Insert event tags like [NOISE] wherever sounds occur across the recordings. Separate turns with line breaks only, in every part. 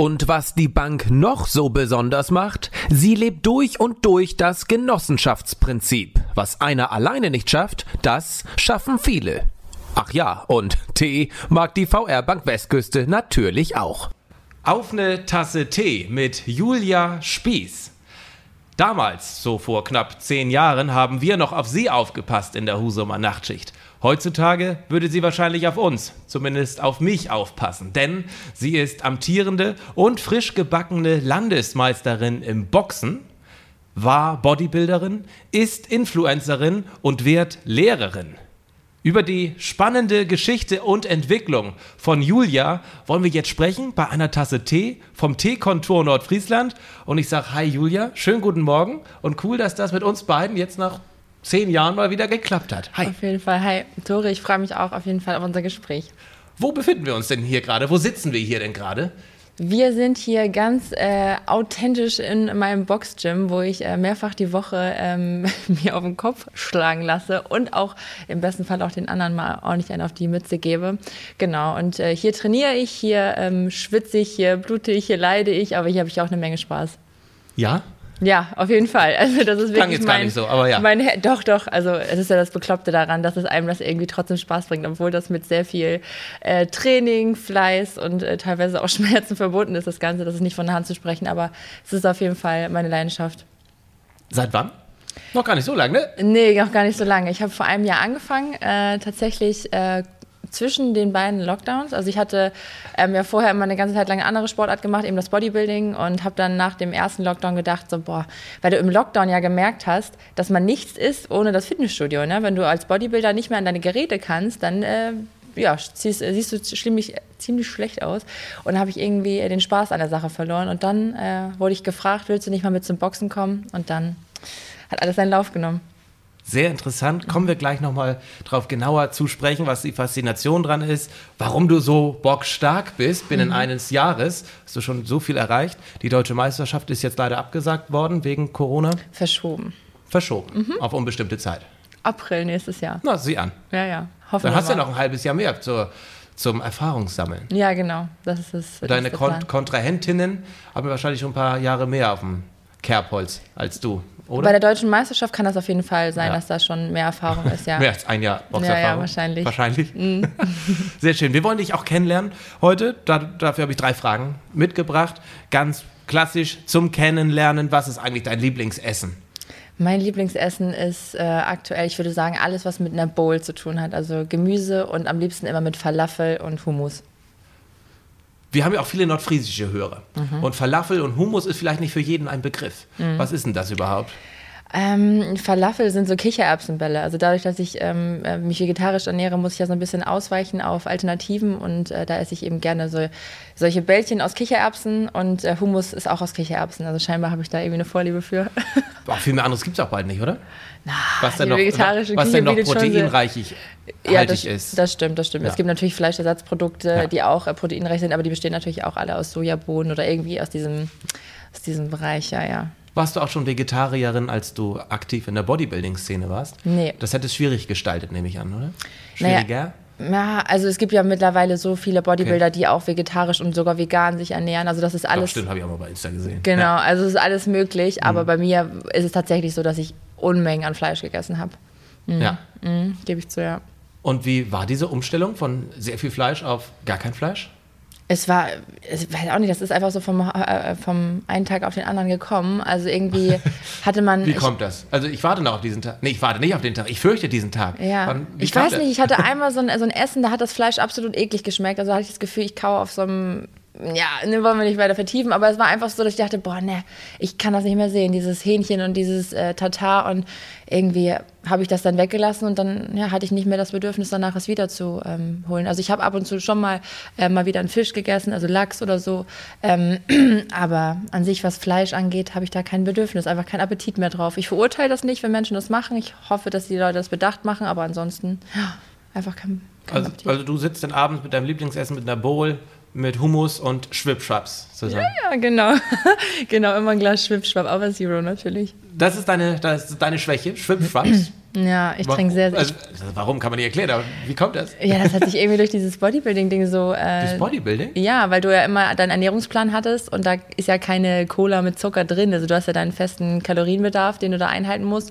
Und was die Bank noch so besonders macht, sie lebt durch und durch das Genossenschaftsprinzip. Was einer alleine nicht schafft, das schaffen viele. Ach ja, und [LAUGHS] Tee mag die VR Bank Westküste natürlich auch. Auf eine Tasse Tee mit Julia Spieß. Damals, so vor knapp zehn Jahren, haben wir noch auf sie aufgepasst in der Husumer Nachtschicht. Heutzutage würde sie wahrscheinlich auf uns, zumindest auf mich aufpassen, denn sie ist amtierende und frisch gebackene Landesmeisterin im Boxen, war Bodybuilderin, ist Influencerin und wird Lehrerin. Über die spannende Geschichte und Entwicklung von Julia wollen wir jetzt sprechen bei einer Tasse Tee vom Teekontor Nordfriesland. Und ich sage, hi Julia, schönen guten Morgen und cool, dass das mit uns beiden jetzt nach zehn Jahren mal wieder geklappt hat.
Hi. Auf jeden Fall. Hi, Tore, ich freue mich auch auf jeden Fall auf unser Gespräch.
Wo befinden wir uns denn hier gerade? Wo sitzen wir hier denn gerade?
Wir sind hier ganz äh, authentisch in meinem Boxgym, wo ich äh, mehrfach die Woche ähm, [LAUGHS] mir auf den Kopf schlagen lasse und auch im besten Fall auch den anderen mal ordentlich einen auf die Mütze gebe. Genau, und äh, hier trainiere ich, hier ähm, schwitze ich, hier blute ich, hier leide ich, aber hier habe ich auch eine Menge Spaß.
Ja?
Ja, auf jeden Fall. Also das ist wirklich
Klang jetzt
mein,
gar nicht so, aber ja.
Mein, doch, doch. Also es ist ja das Bekloppte daran, dass es einem das irgendwie trotzdem Spaß bringt, obwohl das mit sehr viel äh, Training, Fleiß und äh, teilweise auch [LAUGHS] Schmerzen verbunden ist, das Ganze. Das ist nicht von der Hand zu sprechen, aber es ist auf jeden Fall meine Leidenschaft.
Seit wann? Noch gar nicht so lange, ne?
Nee, noch gar nicht so lange. Ich habe vor einem Jahr angefangen, äh, tatsächlich äh, zwischen den beiden Lockdowns. Also ich hatte ähm, ja vorher immer eine ganze Zeit lang eine andere Sportart gemacht, eben das Bodybuilding und habe dann nach dem ersten Lockdown gedacht, so boah, weil du im Lockdown ja gemerkt hast, dass man nichts ist ohne das Fitnessstudio. Ne? Wenn du als Bodybuilder nicht mehr an deine Geräte kannst, dann äh, ja, siehst, siehst du ziemlich, ziemlich schlecht aus. Und habe ich irgendwie den Spaß an der Sache verloren. Und dann äh, wurde ich gefragt, willst du nicht mal mit zum Boxen kommen? Und dann hat alles seinen Lauf genommen.
Sehr interessant. Kommen wir gleich nochmal drauf genauer zu sprechen, was die Faszination dran ist, warum du so bockstark bist. Binnen mhm. eines Jahres hast du schon so viel erreicht. Die deutsche Meisterschaft ist jetzt leider abgesagt worden wegen Corona.
Verschoben.
Verschoben. Mhm. Auf unbestimmte Zeit.
April nächstes Jahr.
Na, sieh an.
Ja, ja. Hoffen
Dann hast du ja noch ein halbes Jahr mehr zur, zum Erfahrungssammeln.
Ja, genau. Das ist es.
Deine Kon Kontrahentinnen haben wahrscheinlich schon ein paar Jahre mehr auf dem Kerbholz als du. Oder?
Bei der deutschen Meisterschaft kann das auf jeden Fall sein, ja. dass da schon mehr Erfahrung ist, ja. [LAUGHS]
mehr als ein Jahr Boxerfahrung.
Ja, ja, wahrscheinlich.
Wahrscheinlich. Mhm. [LAUGHS] Sehr schön. Wir wollen dich auch kennenlernen heute. Da, dafür habe ich drei Fragen mitgebracht. Ganz klassisch zum Kennenlernen. Was ist eigentlich dein Lieblingsessen?
Mein Lieblingsessen ist äh, aktuell, ich würde sagen, alles, was mit einer Bowl zu tun hat. Also Gemüse und am liebsten immer mit Falafel und Hummus
wir haben ja auch viele nordfriesische Hörer. Mhm. Und Falafel und Hummus ist vielleicht nicht für jeden ein Begriff. Mhm. Was ist denn das überhaupt?
Ähm, Falafel sind so Kichererbsenbälle. Also dadurch, dass ich ähm, äh, mich vegetarisch ernähre, muss ich ja so ein bisschen ausweichen auf Alternativen und äh, da esse ich eben gerne so, solche Bällchen aus Kichererbsen und äh, Hummus ist auch aus Kichererbsen. Also scheinbar habe ich da irgendwie eine Vorliebe für. [LAUGHS]
Boah, viel mehr anderes gibt es auch bald nicht, oder?
Na,
was denn noch, was denn noch proteinreich
ja, das, ist. Das stimmt, das stimmt. Ja. Es gibt natürlich Fleischersatzprodukte, ja. die auch äh, proteinreich sind, aber die bestehen natürlich auch alle aus Sojabohnen oder irgendwie aus diesem, aus diesem Bereich, ja, ja.
Warst du auch schon Vegetarierin, als du aktiv in der Bodybuilding-Szene warst?
Nee.
Das hätte es schwierig gestaltet, nehme ich an, oder? Schwieriger?
Naja, ja, also es gibt ja mittlerweile so viele Bodybuilder, okay. die auch vegetarisch und sogar vegan sich ernähren. Also das ist alles. Doch,
stimmt, habe ich auch mal bei Insta gesehen.
Genau, ja. also es ist alles möglich. Aber mhm. bei mir ist es tatsächlich so, dass ich Unmengen an Fleisch gegessen habe. Mhm.
Ja.
Mhm, Gebe ich zu, ja.
Und wie war diese Umstellung von sehr viel Fleisch auf gar kein Fleisch?
Es war, ich weiß auch nicht, das ist einfach so vom, äh, vom einen Tag auf den anderen gekommen. Also irgendwie [LAUGHS] hatte man.
wie kommt das? Also ich warte noch auf diesen Tag. Nee, ich warte nicht auf den Tag. Ich fürchte diesen Tag.
Ja. Wann, ich weiß das? nicht, ich hatte [LAUGHS] einmal so ein, so ein Essen, da hat das Fleisch absolut eklig geschmeckt. Also hatte ich das Gefühl, ich kaue auf so einem ja, ne, wollen wir nicht weiter vertiefen, aber es war einfach so, dass ich dachte, boah, ne, ich kann das nicht mehr sehen, dieses Hähnchen und dieses äh, Tatar und irgendwie habe ich das dann weggelassen und dann ja, hatte ich nicht mehr das Bedürfnis, danach es wieder zu ähm, holen. Also ich habe ab und zu schon mal äh, mal wieder einen Fisch gegessen, also Lachs oder so, ähm, [CLEARS THROAT] aber an sich, was Fleisch angeht, habe ich da kein Bedürfnis, einfach kein Appetit mehr drauf. Ich verurteile das nicht, wenn Menschen das machen. Ich hoffe, dass die Leute das bedacht machen, aber ansonsten ja, einfach kein, kein
also,
Appetit.
also du sitzt dann abends mit deinem Lieblingsessen mit einer Bowl mit Hummus und Schwipschwaps zusammen.
Ja, genau. [LAUGHS] genau, immer ein Glas Schwipschwap, aber Zero natürlich.
Das ist deine, das ist deine Schwäche, Schwipschwaps. [CLEARS THROAT]
Ja, ich trinke sehr, sehr.
Also, warum kann man nicht erklären, aber wie kommt das?
Ja, das hat sich irgendwie durch dieses Bodybuilding-Ding so. Äh,
Das Bodybuilding?
ja, weil du ja immer deinen Ernährungsplan hattest und da ist ja keine Cola mit Zucker drin. Also du hast ja deinen festen Kalorienbedarf, den du da einhalten musst.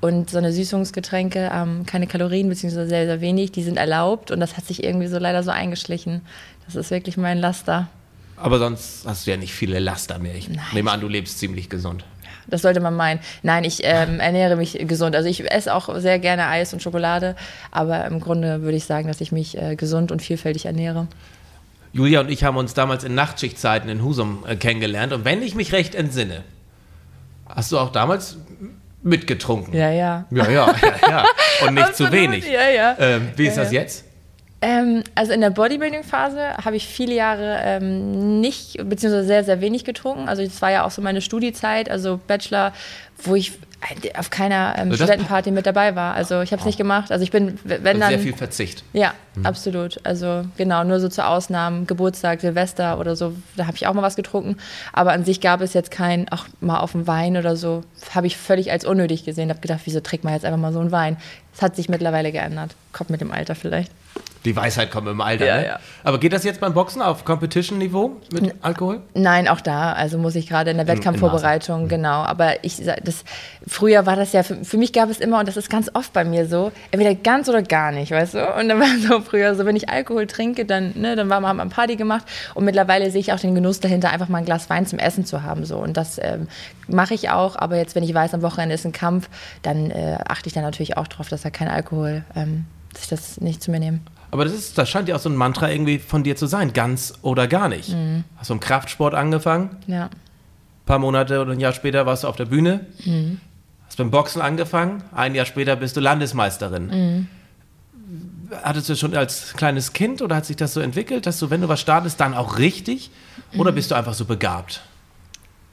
Und so eine Süßungsgetränke, ähm, keine Kalorien, beziehungsweise sehr, sehr wenig, die sind erlaubt. Und das hat sich irgendwie so leider so eingeschlichen. Das ist wirklich mein Laster.
Aber sonst hast du ja nicht viele Laster mehr. Ich nehme an, du lebst ziemlich gesund.
Das sollte man meinen. Nein, ich ähm, ernähre mich gesund. Also ich esse auch sehr gerne Eis und Schokolade, aber im Grunde würde ich sagen, dass ich mich äh, gesund und vielfältig ernähre.
Julia und ich haben uns damals in Nachtschichtzeiten in Husum äh, kennengelernt. Und wenn ich mich recht entsinne, hast du auch damals mitgetrunken.
Ja, ja.
Ja, ja, ja, ja. [LAUGHS] Und nicht zu wenig.
ja, ja.
Ähm, wie ist das jetzt?
Ähm, also in der Bodybuilding-Phase habe ich viele Jahre ähm, nicht, beziehungsweise sehr, sehr wenig getrunken. Also das war ja auch so meine Studiezeit, also Bachelor, wo ich auf keiner ähm,
Also
Studentenparty mit dabei war. Also ich habe es nicht gemacht. Also ich bin, wenn
Also
dann...
sehr viel Verzicht.
Ja, absolut. Also genau, nur so zu Ausnahmen, Geburtstag, Silvester oder so, da habe ich auch mal was getrunken. Aber an sich gab es jetzt kein, auch mal auf dem Wein oder so, habe ich völlig als unnötig gesehen. Habe gedacht, wieso trinkt man jetzt einfach mal so einen Wein? Das hat sich mittlerweile geändert. Kommt mit dem Alter vielleicht.
Die Weisheit kommt im Alter.
Ja,
ne?
ja.
Aber geht das jetzt beim Boxen auf Competition-Niveau mit Alkohol?
Nein, auch da. Also muss ich gerade in der Wettkampfvorbereitung, genau. Aber ich das früher war das ja für, für mich gab es immer und das ist ganz oft bei mir so, entweder ganz oder gar nicht, weißt du? Und dann war so früher so, wenn ich Alkohol trinke, dann ne, dann war man haben wir Party gemacht und mittlerweile sehe ich auch den Genuss dahinter, einfach mal ein Glas Wein zum Essen zu haben so und das ähm, mache ich auch. Aber jetzt, wenn ich weiß, am Wochenende ist ein Kampf, dann äh, achte ich da natürlich auch drauf, dass da kein Alkohol, ähm, dass ich das nicht zu mir nehme.
Aber das, ist, das scheint ja auch so ein Mantra irgendwie von dir zu sein, ganz oder gar nicht.
Mhm.
Hast du im Kraftsport angefangen,
Ja.
ein paar Monate oder ein Jahr später warst du auf der Bühne,
Mhm.
hast beim Boxen angefangen, ein Jahr später bist du Landesmeisterin.
Mhm.
Hattest du schon als kleines Kind oder hat sich das so entwickelt, dass du, wenn du was startest, dann auch richtig?
Mhm.
Oder bist du einfach so begabt?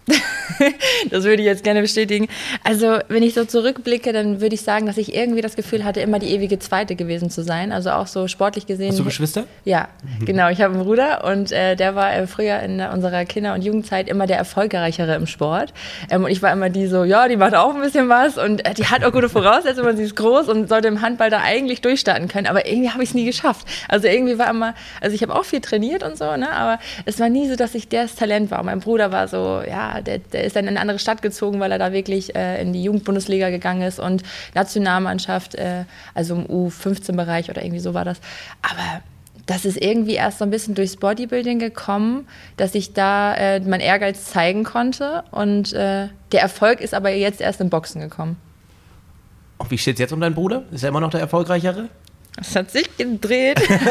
[LAUGHS]
Das würde ich jetzt gerne bestätigen. Also, wenn ich so zurückblicke, dann würde ich sagen, dass ich irgendwie das Gefühl hatte, immer die ewige Zweite gewesen zu sein. Also auch so sportlich gesehen.
Hast du Geschwister?
Ja, genau. Ich habe einen Bruder und äh, der war äh, früher in unserer Kinder- und Jugendzeit immer der Erfolgreichere im Sport. Ähm, und ich war immer die so, ja, die macht auch ein bisschen was und äh, die hat auch gute Voraussetzungen, sie ist groß und sollte im Handball da eigentlich durchstarten können. Aber irgendwie habe ich es nie geschafft. Also irgendwie war immer, also ich habe auch viel trainiert und so, ne? aber es war nie so, dass ich das Talent war. Und mein Bruder war so, ja, der, der ist dann in eine andere Stadt gezogen, weil er da wirklich äh, in die Jugendbundesliga gegangen ist und Nationalmannschaft, äh, also im U15-Bereich oder irgendwie so war das. Aber das ist irgendwie erst so ein bisschen durchs Bodybuilding gekommen, dass ich da äh, mein Ehrgeiz zeigen konnte und äh, der Erfolg ist aber jetzt erst im Boxen gekommen.
Und wie steht es jetzt um deinen Bruder? Ist er immer noch der Erfolgreichere?
Das hat sich gedreht. [LAUGHS]
Jetzt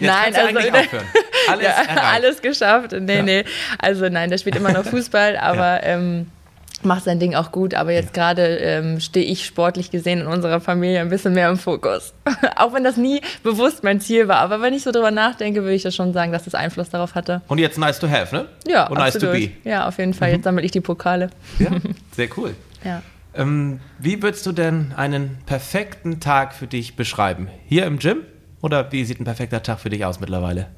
Nein,
kannst du
also
eigentlich aufhören. Alles
ja, alles geschafft. Nee, nee. Also nein, der spielt immer noch Fußball, [LAUGHS] aber ähm, macht sein Ding auch gut. Aber jetzt gerade ähm, stehe ich sportlich gesehen in unserer Familie ein bisschen mehr im Fokus. [LAUGHS] auch wenn das nie bewusst mein Ziel war. Aber wenn ich so drüber nachdenke, würde ich das schon sagen, dass das Einfluss darauf hatte.
Und jetzt nice to have, ne?
Ja,
Und nice to
absolut.
be.
Ja, auf jeden Fall. Jetzt sammle ich die Pokale.
Ja, [LAUGHS] sehr cool.
Ja.
Ähm, wie würdest du denn einen perfekten Tag für dich beschreiben? Hier im Gym? Oder wie sieht ein perfekter Tag für dich aus mittlerweile?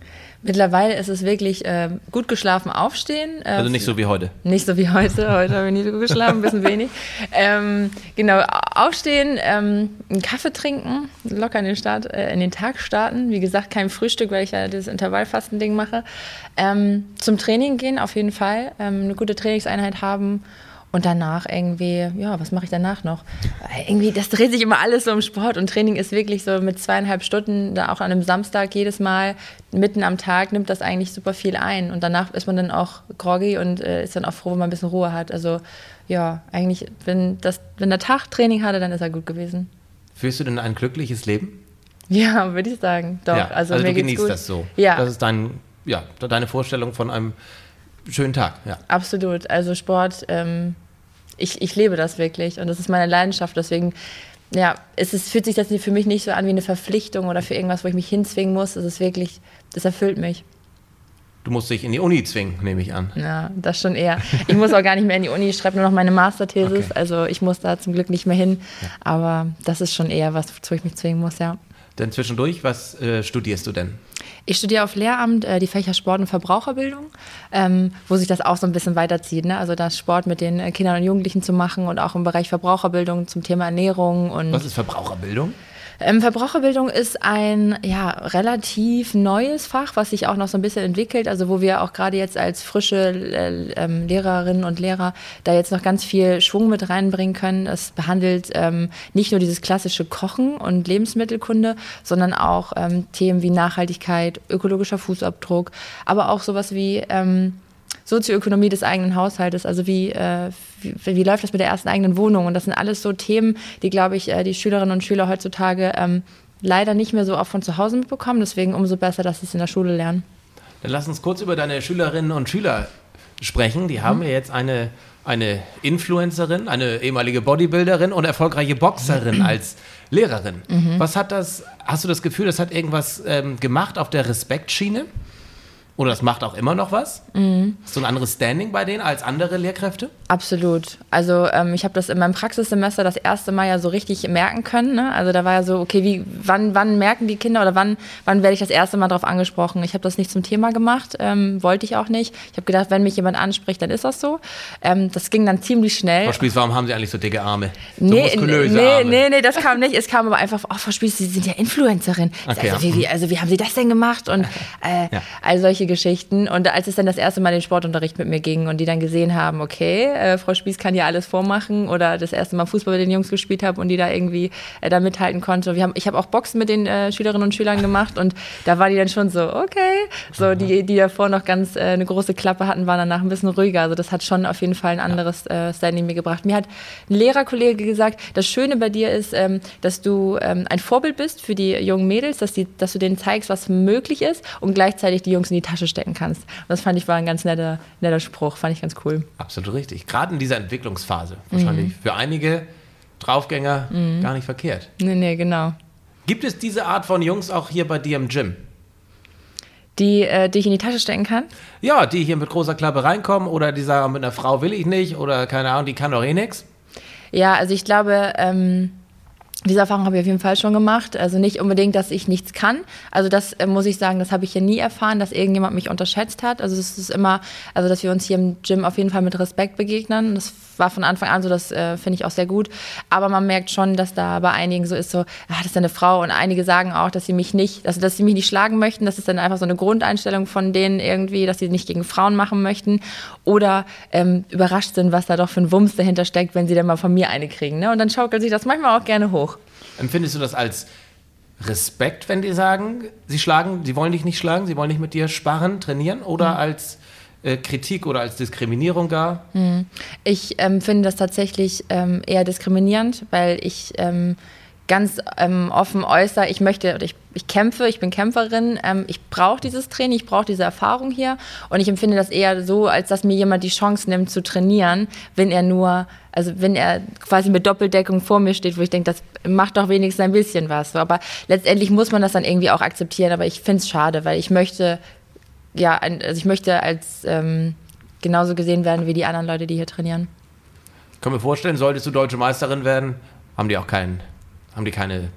Mittlerweile ist es wirklich ähm, gut geschlafen aufstehen. Äh,
Also nicht so wie heute.
Nicht so wie heute. Heute habe ich nicht so gut geschlafen, ein bisschen wenig. Ähm, genau, aufstehen, ähm, einen Kaffee trinken, locker in den, Start, äh, in den Tag starten. Wie gesagt, kein Frühstück, weil ich ja das Intervallfasten-Ding mache. Ähm, zum Training gehen, auf jeden Fall. Ähm, eine gute Trainingseinheit haben. Und danach irgendwie, ja, was mache ich danach noch? Äh, Irgendwie, das dreht sich immer alles so im Sport und Training ist wirklich so mit zweieinhalb Stunden, da auch an einem Samstag jedes Mal, mitten am Tag nimmt das eigentlich super viel ein. Und danach ist man dann auch groggy und äh, ist dann auch froh, wenn man ein bisschen Ruhe hat. Also ja, eigentlich, wenn, das, wenn der Tag Training hatte, dann ist er gut gewesen.
Führst du denn ein glückliches Leben?
Ja, würde ich sagen. Doch,
ja,
also,
also du genießt
gut.
das so.
Ja.
Das ist dein ja, deine Vorstellung von einem schönen Tag. Ja.
Absolut. Also Sport, ähm, ich, ich lebe das wirklich und das ist meine Leidenschaft. Deswegen, ja, es ist, fühlt sich das für mich nicht so an wie eine Verpflichtung oder für irgendwas, wo ich mich hinzwingen muss. Es ist wirklich, das erfüllt mich.
Du musst dich in die Uni zwingen, nehme ich an.
Ja, das schon eher. Ich muss auch gar nicht mehr in die Uni, ich schreibe nur noch meine Masterthesis, okay. also ich muss da zum Glück nicht mehr hin. Ja. Aber das ist schon eher was, wozu ich mich zwingen muss, ja.
Denn zwischendurch, was äh, studierst du denn?
Ich studiere auf Lehramt äh, die Fächer Sport und Verbraucherbildung, ähm, wo sich das auch so ein bisschen weiterzieht. Ne? Also das Sport mit den äh, Kindern und Jugendlichen zu machen und auch im Bereich Verbraucherbildung zum Thema Ernährung. Und
Was ist Verbraucherbildung?
Ähm, Verbraucherbildung ist ein ja, relativ neues Fach, was sich auch noch so ein bisschen entwickelt. Also wo wir auch gerade jetzt als frische äh, ähm, Lehrerinnen und Lehrer da jetzt noch ganz viel Schwung mit reinbringen können. Es behandelt ähm, nicht nur dieses klassische Kochen und Lebensmittelkunde, sondern auch ähm, Themen wie Nachhaltigkeit, ökologischer Fußabdruck, aber auch sowas wie ähm, Sozioökonomie des eigenen Haushaltes, also wie, äh, wie, wie, läuft das mit der ersten eigenen Wohnung? Und das sind alles so Themen, die, glaube ich, äh, die Schülerinnen und Schüler heutzutage ähm, leider nicht mehr so oft von zu Hause mitbekommen. Deswegen umso besser, dass sie es in der Schule lernen.
Dann lass uns kurz über deine Schülerinnen und Schüler sprechen. Die haben mhm. ja jetzt eine, eine Influencerin, eine ehemalige Bodybuilderin und erfolgreiche Boxerin [CLEARS THROAT] als Lehrerin. Mhm. Was hat das, hast du das Gefühl, das hat irgendwas ähm, gemacht auf der Respektschiene? Oder das macht auch immer noch was? Mhm. So ein anderes Standing bei denen als andere Lehrkräfte?
Absolut. Also ähm, ich habe das in meinem Praxissemester das erste Mal ja so richtig merken können. Ne? Also da war ja so, okay, wie, wann, wann merken die Kinder oder wann, wann werde ich das erste Mal darauf angesprochen? Ich habe das nicht zum Thema gemacht, ähm, wollte ich auch nicht. Ich habe gedacht, wenn mich jemand anspricht, dann ist das so. Ähm, das ging dann ziemlich schnell.
Frau Spieß, warum haben Sie eigentlich so dicke Arme?
So nee, muskulöse nee, Arme? nee, nee, das kam nicht. Es kam aber einfach, oh, Frau Spieß, Sie sind ja Influencerin. Okay, also, ja. wie, also wie haben Sie das denn gemacht? Und [LAUGHS] äh, ja. all solche Geschichten. Und als es dann das erste Mal den Sportunterricht mit mir ging und die dann gesehen haben, okay, äh, Frau Spieß kann ja alles vormachen oder das erste Mal Fußball mit den Jungs gespielt habe und die da irgendwie äh, da mithalten konnte. Wir haben, ich habe auch Boxen mit den äh, Schülerinnen und Schülern gemacht und da war die dann schon so, okay. So die, die davor noch ganz äh, eine große Klappe hatten, waren danach ein bisschen ruhiger. Also das hat schon auf jeden Fall ein anderes äh, Standing mir gebracht. Mir hat ein Lehrerkollege gesagt, das Schöne bei dir ist, ähm, dass du ähm, ein Vorbild bist für die jungen Mädels, dass, die, dass du denen zeigst, was möglich ist und gleichzeitig die Jungs in die Tasche stecken kannst. Und das fand ich war ein ganz netter, netter Spruch, fand ich ganz cool.
Absolut richtig. Gerade in dieser Entwicklungsphase. Wahrscheinlich mhm. für einige Draufgänger mhm. gar nicht verkehrt.
Nee, nee, genau.
Gibt es diese Art von Jungs auch hier bei dir im Gym?
Die, äh, die ich in die Tasche stecken kann?
Ja, die hier mit großer Klappe reinkommen oder die sagen, mit einer Frau will ich nicht oder keine Ahnung, die kann doch eh nichts.
Ja, also ich glaube, ähm, diese Erfahrung habe ich auf jeden Fall schon gemacht. Also nicht unbedingt, dass ich nichts kann. Also das äh, muss ich sagen, das habe ich hier nie erfahren, dass irgendjemand mich unterschätzt hat. Also es ist immer, also dass wir uns hier im Gym auf jeden Fall mit Respekt begegnen. Das war von Anfang an so, das äh, finde ich auch sehr gut. Aber man merkt schon, dass da bei einigen so ist, so, ah, das ist eine Frau. Und einige sagen auch, dass sie mich nicht, also dass sie mich nicht schlagen möchten. Das ist dann einfach so eine Grundeinstellung von denen irgendwie, dass sie nicht gegen Frauen machen möchten. Oder ähm, überrascht sind, was da doch für ein Wumms dahinter steckt, wenn sie dann mal von mir eine kriegen. Ne? Und dann schaukelt sich das manchmal auch gerne hoch.
Empfindest du das als Respekt, wenn die sagen, sie schlagen, sie wollen dich nicht schlagen, sie wollen nicht mit dir sparen, trainieren oder mhm. als Kritik oder als Diskriminierung gar?
Mhm. Ich ähm, finde das tatsächlich ähm, eher diskriminierend, weil ich ähm, ganz ähm, offen äußere, ich möchte, ich, ich kämpfe, ich bin Kämpferin, ähm, ich brauche dieses Training, ich brauche diese Erfahrung hier und ich empfinde das eher so, als dass mir jemand die Chance nimmt zu trainieren, wenn er nur, also wenn er quasi mit Doppeldeckung vor mir steht, wo ich denke, das macht doch wenigstens ein bisschen was. So, aber letztendlich muss man das dann irgendwie auch akzeptieren, aber ich finde es schade, weil ich möchte, ja, also ich möchte als ähm, genauso gesehen werden wie die anderen Leute, die hier trainieren.
Kann mir vorstellen, solltest du deutsche Meisterin werden, haben die auch keinen haben die keine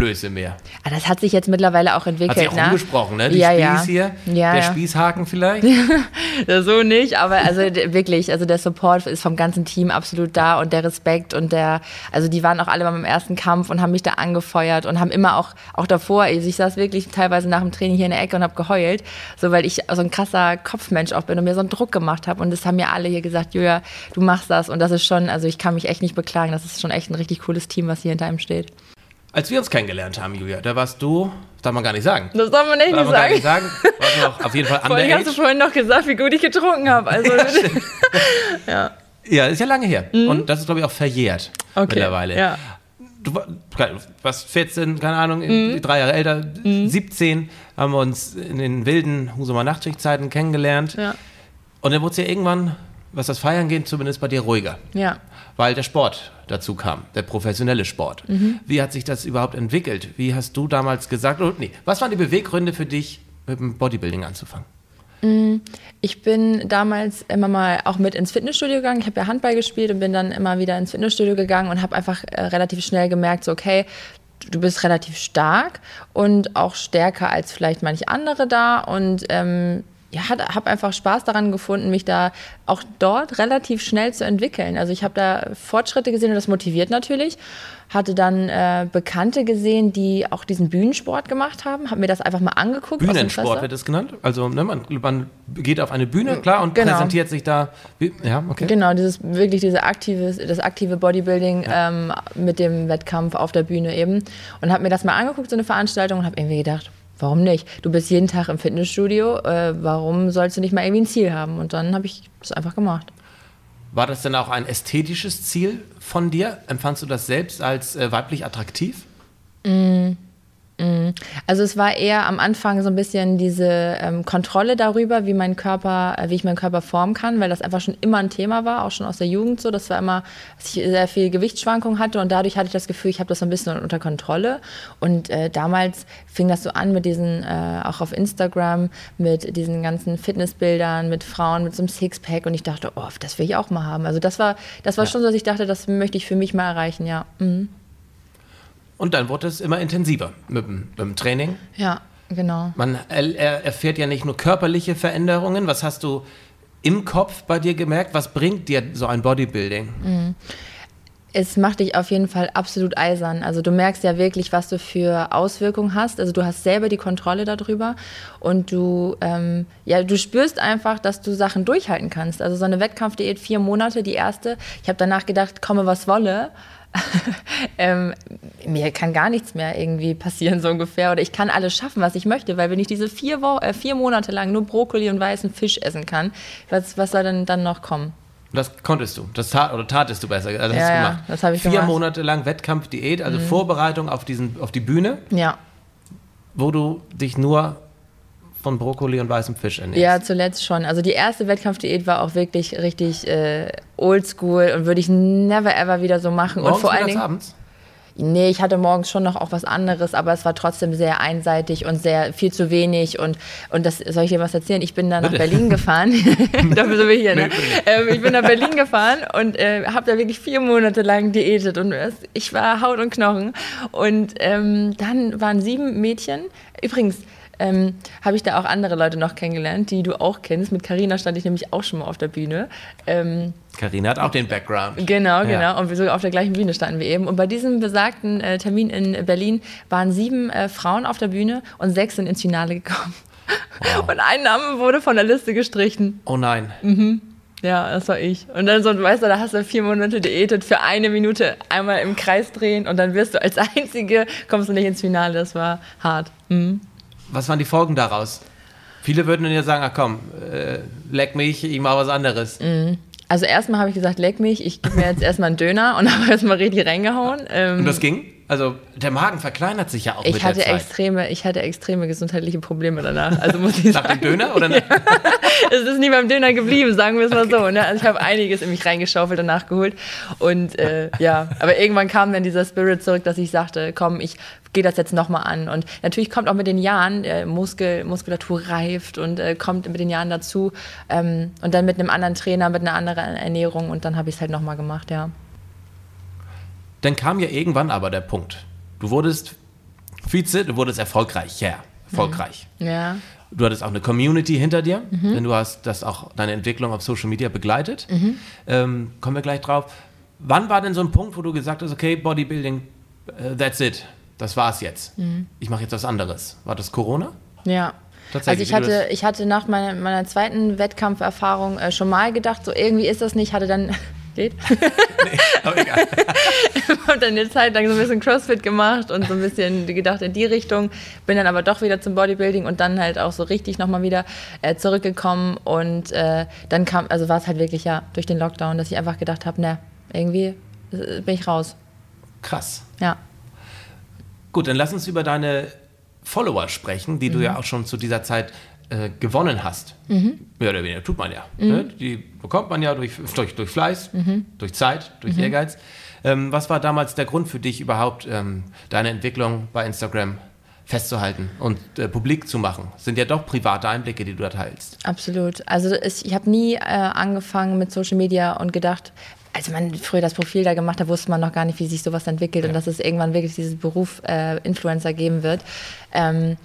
Blöße mehr.
Ah, das hat sich jetzt mittlerweile auch entwickelt. Hat sich
auch ne? umgesprochen, ne? Die
ja,
Spieß
ja.
hier,
ja,
der Spießhaken vielleicht. [LAUGHS]
so nicht, aber also wirklich, also der Support ist vom ganzen Team absolut da und der Respekt und der, also die waren auch alle beim ersten Kampf und haben mich da angefeuert und haben immer auch, auch davor, also ich saß wirklich teilweise nach dem Training hier in der Ecke und habe geheult, so weil ich so ein krasser Kopfmensch auch bin und mir so einen Druck gemacht habe und das haben mir alle hier gesagt, Julia, du machst das und das ist schon, also ich kann mich echt nicht beklagen, das ist schon echt ein richtig cooles Team, was hier hinter ihm steht.
Als wir uns kennengelernt haben, Julia, da warst du, darf man gar nicht sagen.
Das darf man nicht, darf man
sagen. Gar nicht sagen. Warst noch auf jeden Fall [LAUGHS]
underage. hast du vorhin noch gesagt, wie gut ich getrunken habe. Also, ja, [LAUGHS]
ja. ja, ist ja lange her. Mhm. Und das ist, glaube ich, auch verjährt
okay.
mittlerweile.
Ja.
du warst 14, keine Ahnung, mhm. drei Jahre älter, mhm. 17, haben wir uns in den wilden Husumer Nachtschichtzeiten kennengelernt. Ja. Und dann wurde es ja irgendwann, was das Feiern geht, zumindest bei dir ruhiger.
Ja.
Weil der Sport dazu kam, der professionelle Sport. Mhm. Wie hat sich das überhaupt entwickelt? Wie hast du damals gesagt, oh, nee, was waren die Beweggründe für dich, mit dem Bodybuilding anzufangen?
Mm, ich bin damals immer mal auch mit ins Fitnessstudio gegangen. Ich habe ja Handball gespielt und bin dann immer wieder ins Fitnessstudio gegangen und habe einfach äh, relativ schnell gemerkt, so okay, du bist relativ stark und auch stärker als vielleicht manche andere da und ähm, ja, habe einfach Spaß daran gefunden, mich da auch dort relativ schnell zu entwickeln. Also ich habe da Fortschritte gesehen und das motiviert natürlich. Hatte dann äh, Bekannte gesehen, die auch diesen Bühnensport gemacht haben, habe mir das einfach mal angeguckt.
Bühnensport wird es genannt. Also ne, man, man, geht auf eine Bühne, klar, und genau. präsentiert sich da. Ja, okay.
Genau, dieses wirklich diese aktive, das aktive Bodybuilding ja. ähm, mit dem Wettkampf auf der Bühne eben. Und habe mir das mal angeguckt, so eine Veranstaltung, und habe irgendwie gedacht, warum nicht? Du bist jeden Tag im Fitnessstudio, äh, warum sollst du nicht mal irgendwie ein Ziel haben? Und dann habe ich das einfach gemacht.
War das denn auch ein ästhetisches Ziel von dir? Empfandst du das selbst als äh, weiblich attraktiv?
Mm. Also es war eher am Anfang so ein bisschen diese ähm, Kontrolle darüber, wie mein Körper, äh, wie ich meinen Körper formen kann, weil das einfach schon immer ein Thema war, auch schon aus der Jugend so. Das war immer, dass ich sehr viel Gewichtsschwankungen hatte und dadurch hatte ich das Gefühl, ich habe das so ein bisschen unter Kontrolle. Und äh, damals fing das so an mit diesen, äh, auch auf Instagram, mit diesen ganzen Fitnessbildern, mit Frauen mit so einem Sixpack und ich dachte, oh, das will ich auch mal haben. Also das war, das war ja. schon so, dass ich dachte, das möchte ich für mich mal erreichen, ja. Mhm.
Und dann wurde es immer intensiver mit, mit dem Training.
Ja, genau.
Man er, erfährt ja nicht nur körperliche Veränderungen. Was hast du im Kopf bei dir gemerkt? Was bringt dir so ein Bodybuilding? Mhm.
Es macht dich auf jeden Fall absolut eisern. Also du merkst ja wirklich, was du für Auswirkungen hast. Also du hast selber die Kontrolle darüber und du, ähm, ja, du spürst einfach, dass du Sachen durchhalten kannst. Also so eine Wettkampfdiät, vier Monate, die erste. Ich habe danach gedacht, komme was wolle. [LAUGHS] ähm, mir kann gar nichts mehr irgendwie passieren, so ungefähr. Oder ich kann alles schaffen, was ich möchte, weil wenn ich diese vier, Wo äh, vier Monate lang nur Brokkoli und weißen Fisch essen kann, was, was soll denn dann noch kommen?
Das konntest du, das tat, oder tatest du besser, also
ja,
hast du
gemacht. Ja, das habe ich
Vier
gemacht.
Monate lang Wettkampfdiät, also mhm. Vorbereitung auf, diesen, auf die Bühne.
Ja.
Wo du dich nur von Brokkoli und weißem Fisch ernährst.
Ja, zuletzt schon. Also die erste Wettkampfdiät war auch wirklich richtig äh, oldschool und würde ich never ever wieder so machen.
Morgens,
und vor allen
Dingen abends?
Nee, ich hatte morgens schon noch auch was anderes, aber es war trotzdem sehr einseitig und sehr viel zu wenig. Und, und das soll ich dir was erzählen? Ich bin dann nach Berlin gefahren. [LAUGHS] [LAUGHS] Dafür sind wir hier, ne? Ähm, ich bin nach Berlin gefahren und äh, habe da wirklich vier Monate lang diätet und ich war Haut und Knochen. Und ähm, dann waren sieben Mädchen. Übrigens, ähm, habe ich da auch andere Leute noch kennengelernt, die du auch kennst. Mit Carina stand ich nämlich auch schon mal auf der Bühne.
Ähm, Carina hat auch den Background.
Genau, genau. Ja. Und wir sogar auf der gleichen Bühne standen wir eben. Und bei diesem besagten äh, Termin in Berlin waren sieben äh, Frauen auf der Bühne und sechs sind ins Finale gekommen. Wow. [LAUGHS] Und ein Name wurde von der Liste gestrichen.
Oh nein.
Mhm. Ja, das war ich. Und dann so, weißt du, da hast du vier Monate diätet für eine Minute einmal im Kreis drehen und dann wirst du als [LAUGHS] Einzige, kommst du nicht ins Finale. Das war hart. Mhm
was waren die Folgen daraus? Viele würden dann ja sagen, ach komm, äh, leck mich, ich mache was anderes.
Mhm. Also erstmal habe ich gesagt, leck mich, ich gebe mir jetzt erstmal einen Döner und [LAUGHS] habe erstmal richtig reingehauen.
Ähm, und das ging? Also der Magen verkleinert sich ja auch
ich
mit
hatte
der Zeit.
Extreme, ich hatte extreme gesundheitliche Probleme danach. Also muss ich [LAUGHS]
Nach dem Döner oder? [LAUGHS] Ja.
es ist nie beim Döner geblieben, sagen wir es mal so. Ne? Also ich habe einiges in mich reingeschaufelt und nachgeholt. Und äh, ja, aber irgendwann kam dann dieser Spirit zurück, dass ich sagte, komm, ich gehe das jetzt nochmal an. Und natürlich kommt auch mit den Jahren, äh, Muskel, Muskulatur reift und äh, kommt mit den Jahren dazu. Ähm, und dann mit einem anderen Trainer, mit einer anderen Ernährung und dann habe ich es halt nochmal gemacht, ja.
Dann kam ja irgendwann aber der Punkt. Du wurdest Vize, du wurdest erfolgreich, ja, erfolgreich.
Mhm. Ja.
Du hattest auch eine Community hinter dir, mhm. denn du hast das auch deine Entwicklung auf Social Media begleitet. Mhm. Ähm, kommen wir gleich drauf. Wann war denn so ein Punkt, wo du gesagt hast, okay, Bodybuilding, uh, that's it, das war's jetzt. Mhm. Ich mache jetzt was anderes. War das Corona?
Ja. Also ich hatte, ich hatte nach meiner, meiner zweiten Wettkampferfahrung äh, schon mal gedacht, so irgendwie ist das nicht, hatte dann [LAUGHS] Geht? [LAUGHS] nee, aber egal. [LAUGHS] ich habe dann eine Zeit lang so ein bisschen Crossfit gemacht und so ein bisschen gedacht in die Richtung. Bin dann aber doch wieder zum Bodybuilding und dann halt auch so richtig nochmal wieder äh, zurückgekommen. Und äh, dann kam, also war es halt wirklich ja durch den Lockdown, dass ich einfach gedacht habe, ne, irgendwie äh, bin ich raus.
Krass.
Ja.
Gut, dann lass uns über deine Follower sprechen, die du ja auch schon zu dieser Zeit äh, gewonnen hast. Mehr oder weniger tut man ja. Ne? Die bekommt man ja durch, durch, durch Fleiß, durch Zeit, durch Ehrgeiz. Ähm, was war damals der Grund für dich überhaupt, ähm, deine Entwicklung bei Instagram festzuhalten und äh, publik zu machen? Das sind ja doch private Einblicke, die du da teilst.
Absolut. Also ich habe nie äh, angefangen mit Social Media und gedacht, als man früher das Profil da gemacht hat, wusste man noch gar nicht, wie sich sowas entwickelt und dass es irgendwann wirklich diesen Beruf äh, Influencer geben wird. Ähm,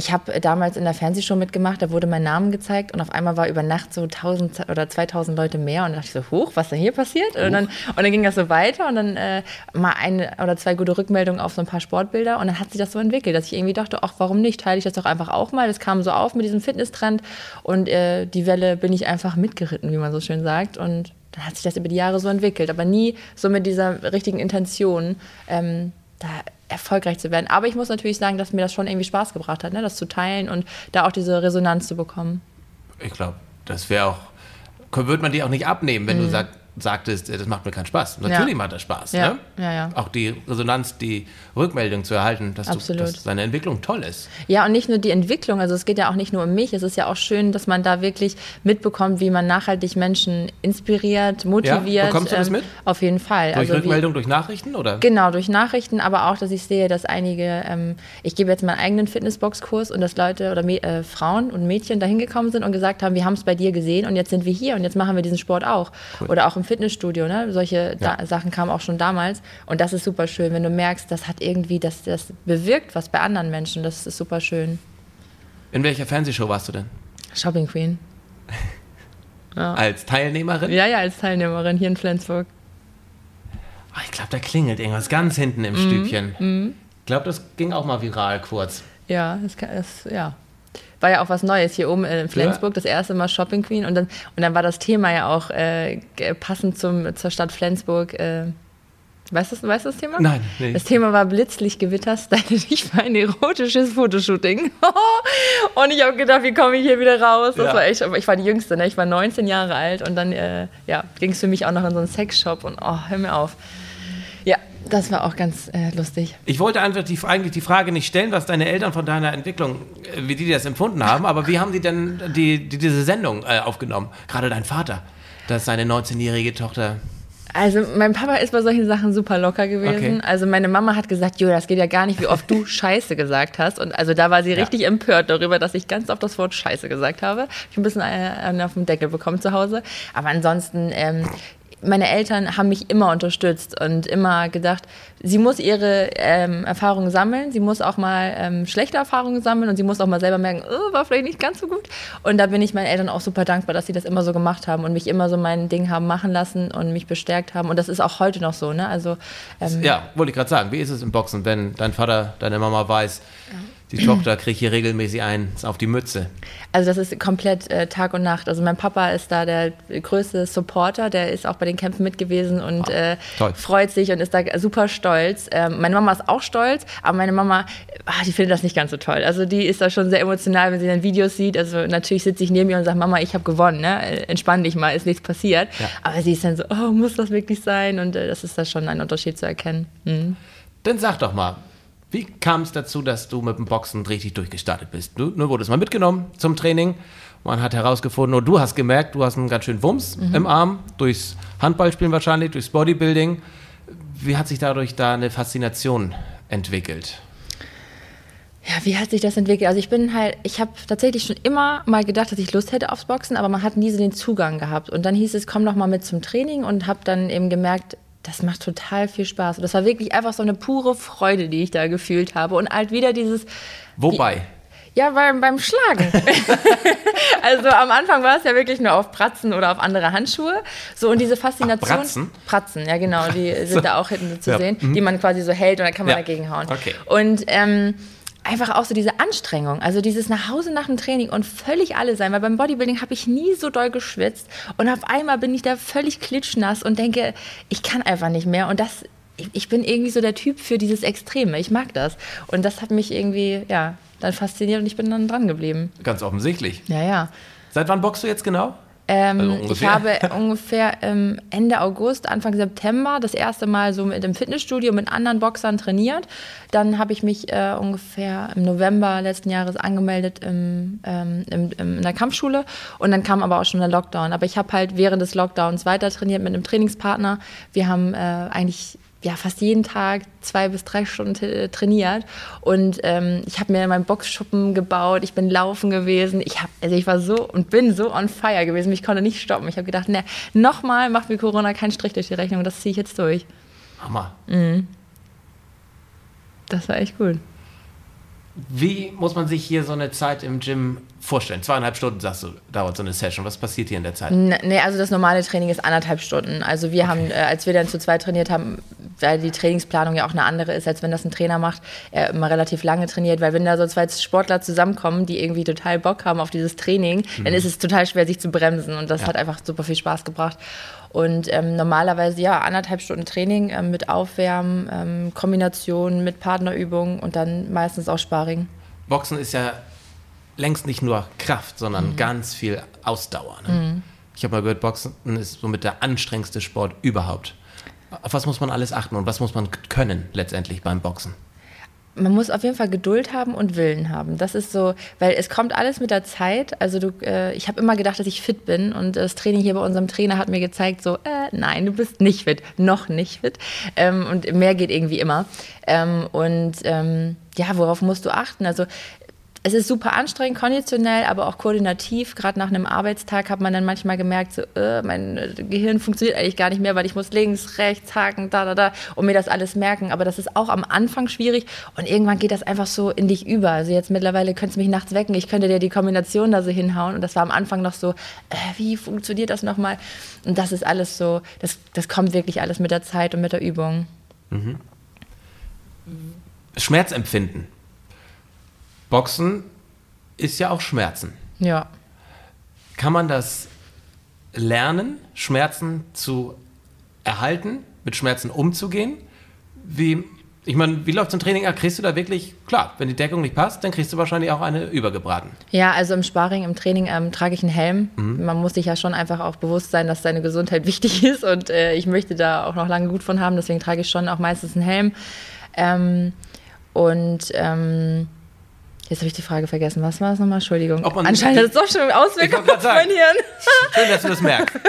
ich habe damals in der Fernsehshow mitgemacht, da wurde mein Name gezeigt und auf einmal war über Nacht so 1000 oder 2000 Leute mehr und da dachte ich so, hoch, was denn hier passiert? Und dann, und dann ging das so weiter und dann äh, mal eine oder zwei gute Rückmeldungen auf so ein paar Sportbilder und dann hat sich das so entwickelt, dass ich irgendwie dachte, ach, warum nicht, teile ich das doch einfach auch mal. Das kam so auf mit diesem Fitnesstrend und äh, die Welle bin ich einfach mitgeritten, wie man so schön sagt und dann hat sich das über die Jahre so entwickelt, aber nie so mit dieser richtigen Intention, ähm, da erfolgreich zu werden. Aber ich muss natürlich sagen, dass mir das schon irgendwie Spaß gebracht hat, ne? das zu teilen und da auch diese Resonanz zu bekommen.
Ich glaube, das wäre auch, würde man dir auch nicht abnehmen, wenn du sag, sagtest, das macht mir keinen Spaß. Natürlich macht das Spaß.
Ja,
Ne?
ja, ja.
Auch die Resonanz, die Rückmeldung zu erhalten, dass, du, dass deine Entwicklung toll ist.
Ja, und nicht nur die Entwicklung, also es geht ja auch nicht nur um mich, es ist ja auch schön, dass man da wirklich mitbekommt, wie man nachhaltig Menschen inspiriert, motiviert.
Bekommst du das mit?
Auf jeden Fall.
Durch
also wie,
Rückmeldung, durch Nachrichten oder?
Genau, durch Nachrichten, aber auch, dass ich sehe, dass einige, ähm, ich gebe jetzt meinen eigenen Fitnessbox-Kurs und dass Leute oder äh, Frauen und Mädchen da hingekommen sind und gesagt haben, wir haben es bei dir gesehen und jetzt sind wir hier und jetzt machen wir diesen Sport auch. Oder auch im Fitnessstudio, ne? solche da Sachen kamen auch schon damals und das ist super schön, wenn du merkst, das hat irgendwie, das, das bewirkt was bei anderen Menschen, das ist super schön.
In welcher Fernsehshow warst du denn?
Shopping Queen. [LAUGHS]
Als Teilnehmerin?
Ja, ja, als Teilnehmerin hier in Flensburg.
Ah, ich glaube, da klingelt irgendwas ganz hinten
Mhm.
im Stübchen. Ich glaube, das ging auch mal viral kurz.
Ja, das, kann, das ja. War ja auch was Neues hier oben in Flensburg, das erste Mal Shopping Queen. Und dann, und dann war das Thema ja auch äh, passend zum, zur Stadt Flensburg. Äh, weißt, du, weißt du das Thema?
Nein, nee.
Das Thema war Blitzlichtgewitter, style [LAUGHS] dich für ein erotisches Fotoshooting. [LAUGHS] und ich habe gedacht, wie komme ich hier wieder raus? Das
Ja.
war echt, ich war die Jüngste, ne? ich war 19 Jahre alt und dann äh, ja, ging es für mich auch noch in so einen Sexshop und oh, hör mir auf. Ja, das war auch ganz äh, lustig.
Ich wollte einfach die, eigentlich die Frage nicht stellen, was deine Eltern von deiner Entwicklung, äh, wie die das empfunden haben, aber wie haben die denn die, die, diese Sendung äh, aufgenommen? Gerade dein Vater, dass seine 19-jährige Tochter.
Also mein Papa ist bei solchen Sachen super locker gewesen.
Okay.
Also meine Mama hat gesagt, Jo, das geht ja gar nicht, wie oft du [LAUGHS] Scheiße gesagt hast. Und also da war sie richtig empört darüber, dass ich ganz oft das Wort Scheiße gesagt habe. Ich habe ein bisschen einen auf den Deckel bekommen zu Hause. Aber ansonsten, ähm, meine Eltern haben mich immer unterstützt und immer gedacht, sie muss ihre ähm, Erfahrungen sammeln, sie muss auch mal ähm, schlechte Erfahrungen sammeln und sie muss auch mal selber merken, oh, war vielleicht nicht ganz so gut. Und da bin ich meinen Eltern auch super dankbar, dass sie das immer so gemacht haben und mich immer so mein Ding haben machen lassen und mich bestärkt haben. Und das ist auch heute noch so, ne? Also ähm,
Ja, wollte ich gerade sagen, wie ist es im Boxen, wenn dein Vater, deine Mama weiß, die Tochter kriegt hier regelmäßig eins auf die Mütze?
Also das ist komplett äh, Tag und Nacht. Also mein Papa ist da der größte Supporter, der ist auch bei den Kämpfen mit gewesen und äh,
toll.
freut sich und ist da super stolz. Ähm, meine Mama ist auch stolz, aber meine Mama, ah, die findet das nicht ganz so toll. Also die ist da schon sehr emotional, wenn sie dann Videos sieht. Also natürlich sitze ich neben ihr und sage, Mama, ich habe gewonnen, ne? Äh, entspann dich mal, ist nichts passiert.
Ja.
Aber sie ist dann so, oh, muss das wirklich sein? Und äh, das ist da schon ein Unterschied zu erkennen. Mhm.
Dann sag doch mal, wie kam es dazu, dass du mit dem Boxen richtig durchgestartet bist? Du, du wurdest mal mitgenommen zum Training. Man hat herausgefunden, oder du hast gemerkt, du hast einen ganz schönen Wumms im Arm, durchs Handballspielen wahrscheinlich, durchs Bodybuilding. Wie hat sich dadurch da eine Faszination entwickelt?
Ja, wie hat sich das entwickelt? Also ich bin halt, ich habe tatsächlich schon immer mal gedacht, dass ich Lust hätte aufs Boxen, aber man hat nie so den Zugang gehabt. Und dann hieß es, komm doch mal mit zum Training und habe dann eben gemerkt, das macht total viel Spaß. Und das war wirklich einfach so eine pure Freude, die ich da gefühlt habe. Und halt wieder dieses,
Wobei?
ja, beim, beim Schlagen. [LAUGHS] also am Anfang war es ja wirklich nur auf Pratzen oder auf andere Handschuhe. So und diese Faszination.
Pratzen?
Pratzen, ja genau, die sind [LAUGHS] da auch hinten zu
Ja,
sehen, die man quasi so hält und dann kann man
Ja.
dagegen hauen.
Okay.
Und ähm, einfach auch so diese Anstrengung, also dieses nach Hause nach dem Training und völlig alle sein, weil beim Bodybuilding habe ich nie so doll geschwitzt und auf einmal bin ich da völlig klitschnass und denke, ich kann einfach nicht mehr und das ich- bin irgendwie so der Typ für dieses Extreme. Ich mag das. Und das hat mich irgendwie, ja, dann fasziniert und ich bin dann dran geblieben.
Ganz offensichtlich.
Ja, ja.
Seit wann boxst du jetzt genau?
Ähm,
Also
ich habe ungefähr ähm, Ende August, Anfang September das erste Mal so mit dem Fitnessstudio mit anderen Boxern trainiert. Dann habe ich mich äh, ungefähr im November letzten Jahres angemeldet im, ähm, im, im, in der Kampfschule und dann kam aber auch schon der Lockdown. Aber ich habe halt während des Lockdowns weiter trainiert mit einem Trainingspartner. Wir haben äh, eigentlich ja, fast jeden Tag zwei bis drei Stunden t- trainiert und ähm, ich habe mir meinen Boxschuppen gebaut, ich bin laufen gewesen, ich habe, also ich war so und bin so on fire gewesen, ich konnte nicht stoppen. Ich habe gedacht, ne, nochmal macht mir Corona keinen Strich durch die Rechnung, das ziehe ich jetzt durch.
Hammer.
Das war echt gut.
Wie muss man sich hier so eine Zeit im Gym vorstellen? Zweieinhalb Stunden, sagst du, dauert so eine Session. Was passiert hier in der Zeit?
Ne, nee, also das normale Training ist anderthalb Stunden. Also wir haben, äh, als wir dann zu zweit trainiert haben, weil die Trainingsplanung ja auch eine andere ist, als wenn das ein Trainer macht, er immer relativ lange trainiert, weil wenn da so zwei Sportler zusammenkommen, die irgendwie total Bock haben auf dieses Training, dann ist es total schwer, sich zu bremsen und das
Ja.
hat einfach super viel Spaß gebracht. Und ähm, normalerweise ja anderthalb Stunden Training ähm, mit Aufwärmen, ähm, Kombination mit Partnerübungen und dann meistens auch Sparring.
Boxen ist ja längst nicht nur Kraft,
Mhm.
sondern ganz viel Ausdauer. Ne? Ich habe mal gehört, Boxen ist somit der anstrengendste Sport überhaupt. Auf was muss man alles achten und was muss man können letztendlich beim Boxen?
Man muss auf jeden Fall Geduld haben und Willen haben. Das ist so, weil es kommt alles mit der Zeit. Also du, äh, ich habe immer gedacht, dass ich fit bin und das Training hier bei unserem Trainer hat mir gezeigt, so, äh, nein, du bist nicht fit, noch nicht fit. Ähm, und mehr geht irgendwie immer. Ähm, und ähm, ja, worauf musst du achten? Also es ist super anstrengend, konditionell, aber auch koordinativ. Gerade nach einem Arbeitstag hat man dann manchmal gemerkt, so, äh, mein Gehirn funktioniert eigentlich gar nicht mehr, weil ich muss links, rechts, haken, da, da, da und mir das alles merken. Aber das ist auch am Anfang schwierig und irgendwann geht das einfach so in dich über. Also jetzt mittlerweile könntest du mich nachts wecken, ich könnte dir die Kombination da so hinhauen und das war am Anfang noch so, äh, wie funktioniert das nochmal? Und das ist alles so, das, das kommt wirklich alles mit der Zeit und mit der Übung.
Schmerzempfinden. Boxen ist ja auch Schmerzen.
Ja.
Kann man das lernen, Schmerzen zu erhalten, mit Schmerzen umzugehen? Wie, ich meine, wie läuft so ein Training? ab? Kriegst du da wirklich, klar, wenn die Deckung nicht passt, dann kriegst du wahrscheinlich auch eine übergebraten.
Ja, also im Sparring, im Training ähm, trage ich einen Helm. Man muss sich ja schon einfach auch bewusst sein, dass deine Gesundheit [LAUGHS] wichtig ist und äh, ich möchte da auch noch lange gut von haben, deswegen trage ich schon auch meistens einen Helm. Ähm, und ähm, jetzt habe ich die Frage vergessen. Was war das nochmal? Entschuldigung.
Ob
Anscheinend hat es doch schon Auswirkungen auf mein. Hirn.
Schön, dass du das merkst. [LAUGHS]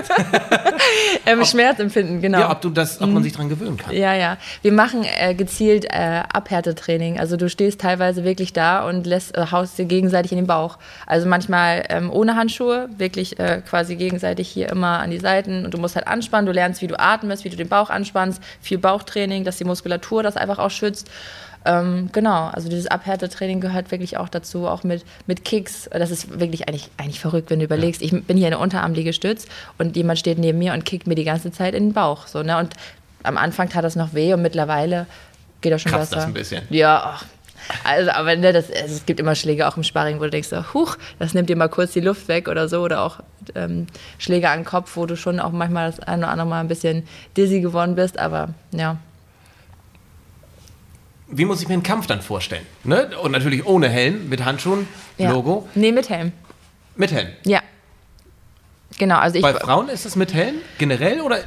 Ähm, Schmerzempfinden, genau.
Ja, ob, du das, ob man sich dran gewöhnen kann.
Ja, ja. Wir machen äh, gezielt äh, Abhärtetraining. Also du stehst teilweise wirklich da und lässt, äh, haust dir gegenseitig in den Bauch. Also manchmal ähm, ohne Handschuhe, wirklich äh, quasi gegenseitig hier immer an die Seiten und du musst halt anspannen. Du lernst, wie du atmest, wie du den Bauch anspannst. Viel Bauchtraining, dass die Muskulatur das einfach auch schützt. Ähm, genau, also dieses Abhärtetraining gehört wirklich auch dazu, auch mit, mit Kicks. Das ist wirklich eigentlich, eigentlich verrückt, wenn du überlegst. Ich bin hier in der Unterarmliegestütz und jemand steht neben mir und kickt mir die ganze Zeit in den Bauch. So, ne? Und am Anfang tat das noch weh und mittlerweile geht das schon
Kratzt
besser.
das ein bisschen.
Ja, ach. also aber ne, das, also es gibt immer Schläge auch im Sparring, wo du denkst, huch, das nimmt dir mal kurz die Luft weg oder so. Oder auch ähm, Schläge an den Kopf, wo du schon auch manchmal das eine oder andere Mal ein bisschen dizzy geworden bist. Aber ja,
Wie muss ich mir einen Kampf dann vorstellen? Ne? Und natürlich ohne Helm, mit Handschuhen,
ja.
Logo,
Nee, mit Helm.
mit Helm.
Ja. Genau, also ich,
Bei Frauen ist es mit Helm generell oder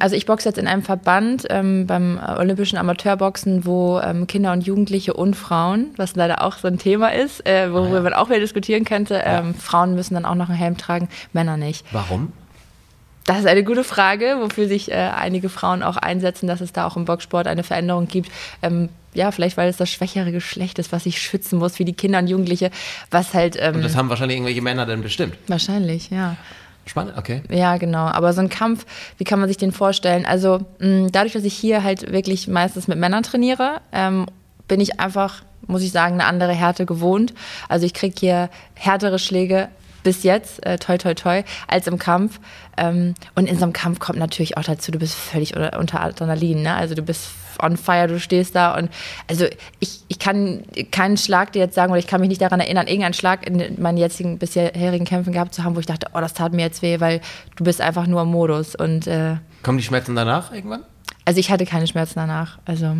also ich boxe jetzt in einem Verband ähm, beim Olympischen Amateurboxen, wo ähm, Kinder und Jugendliche und Frauen, was leider auch so ein Thema ist, äh, worüber man auch wieder diskutieren könnte, ähm, Frauen müssen dann auch noch einen Helm tragen, Männer nicht.
warum?
Das ist eine gute Frage, wofür sich äh, einige Frauen auch einsetzen, dass es da auch im Boxsport eine Veränderung gibt. Ähm, ja, vielleicht weil es das schwächere Geschlecht ist, was sich schützen muss, wie die Kinder und Jugendliche, was halt ähm,
Und das haben wahrscheinlich irgendwelche Männer dann bestimmt.
wahrscheinlich, ja.
Spannend, okay.
Ja, genau. Aber so ein Kampf, wie kann man sich den vorstellen? Also mh, dadurch, dass ich hier halt wirklich meistens mit Männern trainiere, ähm, bin ich einfach, muss ich sagen, eine andere Härte gewohnt. Also ich kriege hier härtere Schläge bis jetzt, äh, toi toi toi, als im Kampf. Ähm, und in so einem Kampf kommt natürlich auch dazu, du bist völlig unter, Adrenalin, ne? Also du bist on fire, du stehst da und also ich, ich kann keinen Schlag dir jetzt sagen oder ich kann mich nicht daran erinnern, irgendeinen Schlag in meinen jetzigen bisherigen Kämpfen gehabt zu haben, wo ich dachte, oh, das tat mir jetzt weh, weil du bist einfach nur im Modus und äh,
Kommen die Schmerzen danach irgendwann?
also ich hatte keine Schmerzen danach, also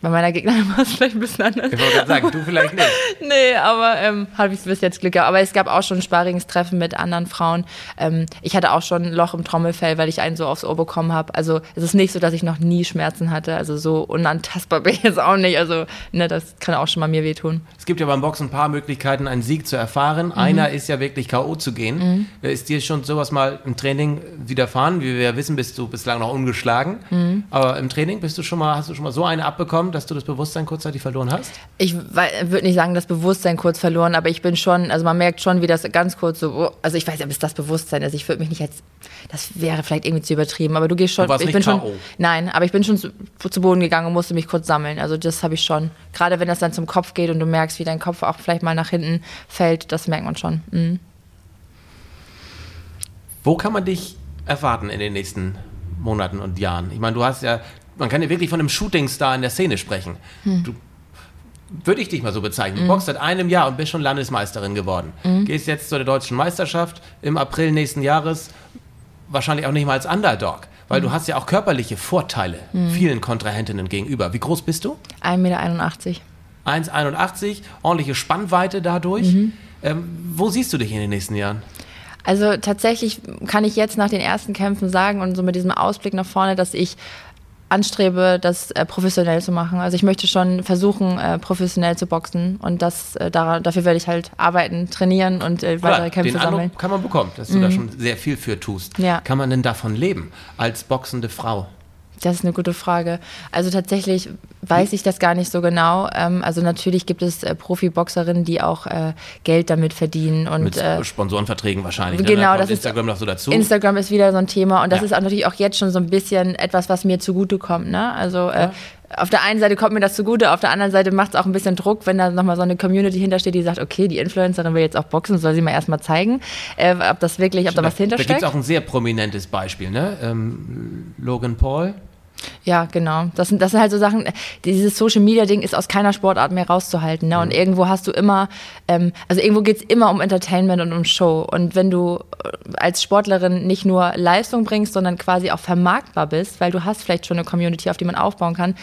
Bei meiner Gegnerin war es vielleicht ein bisschen anders.
Ich wollte gerade sagen, du vielleicht nicht. [LAUGHS]
nee, aber ähm, habe ich bis jetzt Glück gehabt. Aber es gab auch schon Sparingstreffen mit anderen Frauen. Ähm, ich hatte auch schon ein Loch im Trommelfell, weil ich einen so aufs Ohr bekommen habe. Also es ist nicht so, dass ich noch nie Schmerzen hatte. Also so unantastbar [LAUGHS] bin ich jetzt auch nicht. Also ne, das kann auch schon mal mir wehtun.
Es gibt ja beim Boxen ein paar Möglichkeiten, einen Sieg zu erfahren. Mhm. Einer ist ja wirklich K.O. zu gehen. Mhm. Ist dir schon sowas mal im Training widerfahren? Wie wir ja wissen, bist du bislang noch ungeschlagen. Mhm. Aber im Training bist du schon mal, hast du schon mal so eine abbekommen, dass du das Bewusstsein kurzzeitig verloren hast?
Ich würde nicht sagen, das Bewusstsein kurz verloren, aber ich bin schon, also man merkt schon, wie das ganz kurz so, also ich weiß ja, bis das Bewusstsein ist. Ich würde mich nicht als, das wäre vielleicht irgendwie zu übertrieben, aber du gehst schon,
du warst
ich
nicht
bin schon,
K.O..
nein, aber ich bin schon zu, zu Boden gegangen und musste mich kurz sammeln. Also das habe ich schon. Gerade wenn das dann zum Kopf geht und du merkst, wie dein Kopf auch vielleicht mal nach hinten fällt, das merkt man schon. Mhm.
Wo kann man dich erwarten in den nächsten Monaten und Jahren? Ich meine, du hast ja, man kann ja wirklich von einem Shootingstar in der Szene sprechen. Hm. Du, würde ich dich mal so bezeichnen. Du mhm. boxst seit einem Jahr und bist schon Landesmeisterin geworden. Mhm. Gehst jetzt zur deutschen Meisterschaft im April nächsten Jahres, wahrscheinlich auch nicht mal als Underdog, weil mhm. du hast ja auch körperliche Vorteile vielen Kontrahentinnen gegenüber. Wie groß bist du?
1,81 Meter.
1,81, ordentliche Spannweite dadurch. Ähm, wo siehst du dich in den nächsten Jahren?
Also tatsächlich kann ich jetzt nach den ersten Kämpfen sagen und so mit diesem Ausblick nach vorne, dass ich anstrebe, das äh, professionell zu machen. Also ich möchte schon versuchen, äh, professionell zu boxen und das, äh, da, dafür werde ich halt arbeiten, trainieren und äh, weitere
Klar,
Kämpfe
den
sammeln.
Eindruck kann man bekommen, dass du
Mhm.
da schon sehr viel für tust.
Ja.
Kann man denn davon leben als boxende Frau?
Das ist eine gute Frage. Also tatsächlich weiß ich das gar nicht so genau. Ähm, also natürlich gibt es äh, Profiboxerinnen, die auch äh, Geld damit verdienen und
Mit
äh,
Sponsorenverträgen wahrscheinlich.
genau,
ne? da kommt
das ist-
Instagram noch so dazu.
Instagram ist wieder so ein Thema und das
Ja.
ist auch natürlich auch jetzt schon so ein bisschen etwas, was mir zugutekommt. Ne? Also äh, auf der einen Seite kommt mir das zugute, auf der anderen Seite macht es auch ein bisschen Druck, wenn da nochmal so eine Community hintersteht, die sagt, okay, die Influencerin will jetzt auch boxen, soll sie mal erstmal zeigen, ob das wirklich, ob da was
da gibt es auch ein sehr prominentes Beispiel, ne? Ähm, Logan Paul.
Ja, genau. Das sind, das sind halt so Sachen, dieses Social Media Ding ist aus keiner Sportart mehr rauszuhalten. Ne? Und irgendwo hast du immer, ähm, also irgendwo geht's immer um Entertainment und um Show. Und wenn du äh, als Sportlerin nicht nur Leistung bringst, sondern quasi auch vermarktbar bist, weil du hast vielleicht schon eine Community, auf die man aufbauen kann,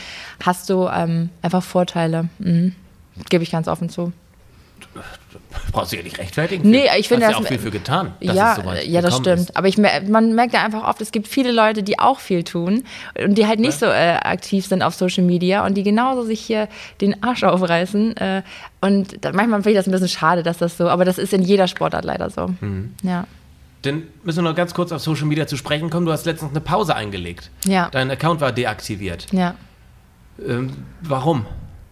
hast du ähm, einfach Vorteile. Mhm. Gebe ich ganz offen zu.
Brauchst du ja nicht rechtfertigen.
Nee, ich finde
Hast ja
das-
auch viel für getan. dass
ja,
es so
ja, das stimmt.
Ist.
Aber ich, man merkt ja einfach oft, es gibt viele Leute, die auch viel tun und die halt nicht so äh, aktiv sind auf Social Media und die genauso sich hier den Arsch aufreißen. Äh, und da, manchmal finde ich das ein bisschen schade, dass das so, aber das ist in jeder Sportart leider so.
Mhm.
Ja.
Dann müssen wir noch ganz kurz auf Social Media zu sprechen kommen. Du hast letztens eine Pause eingelegt.
Ja.
Dein Account war deaktiviert.
Ja.
Ähm, warum?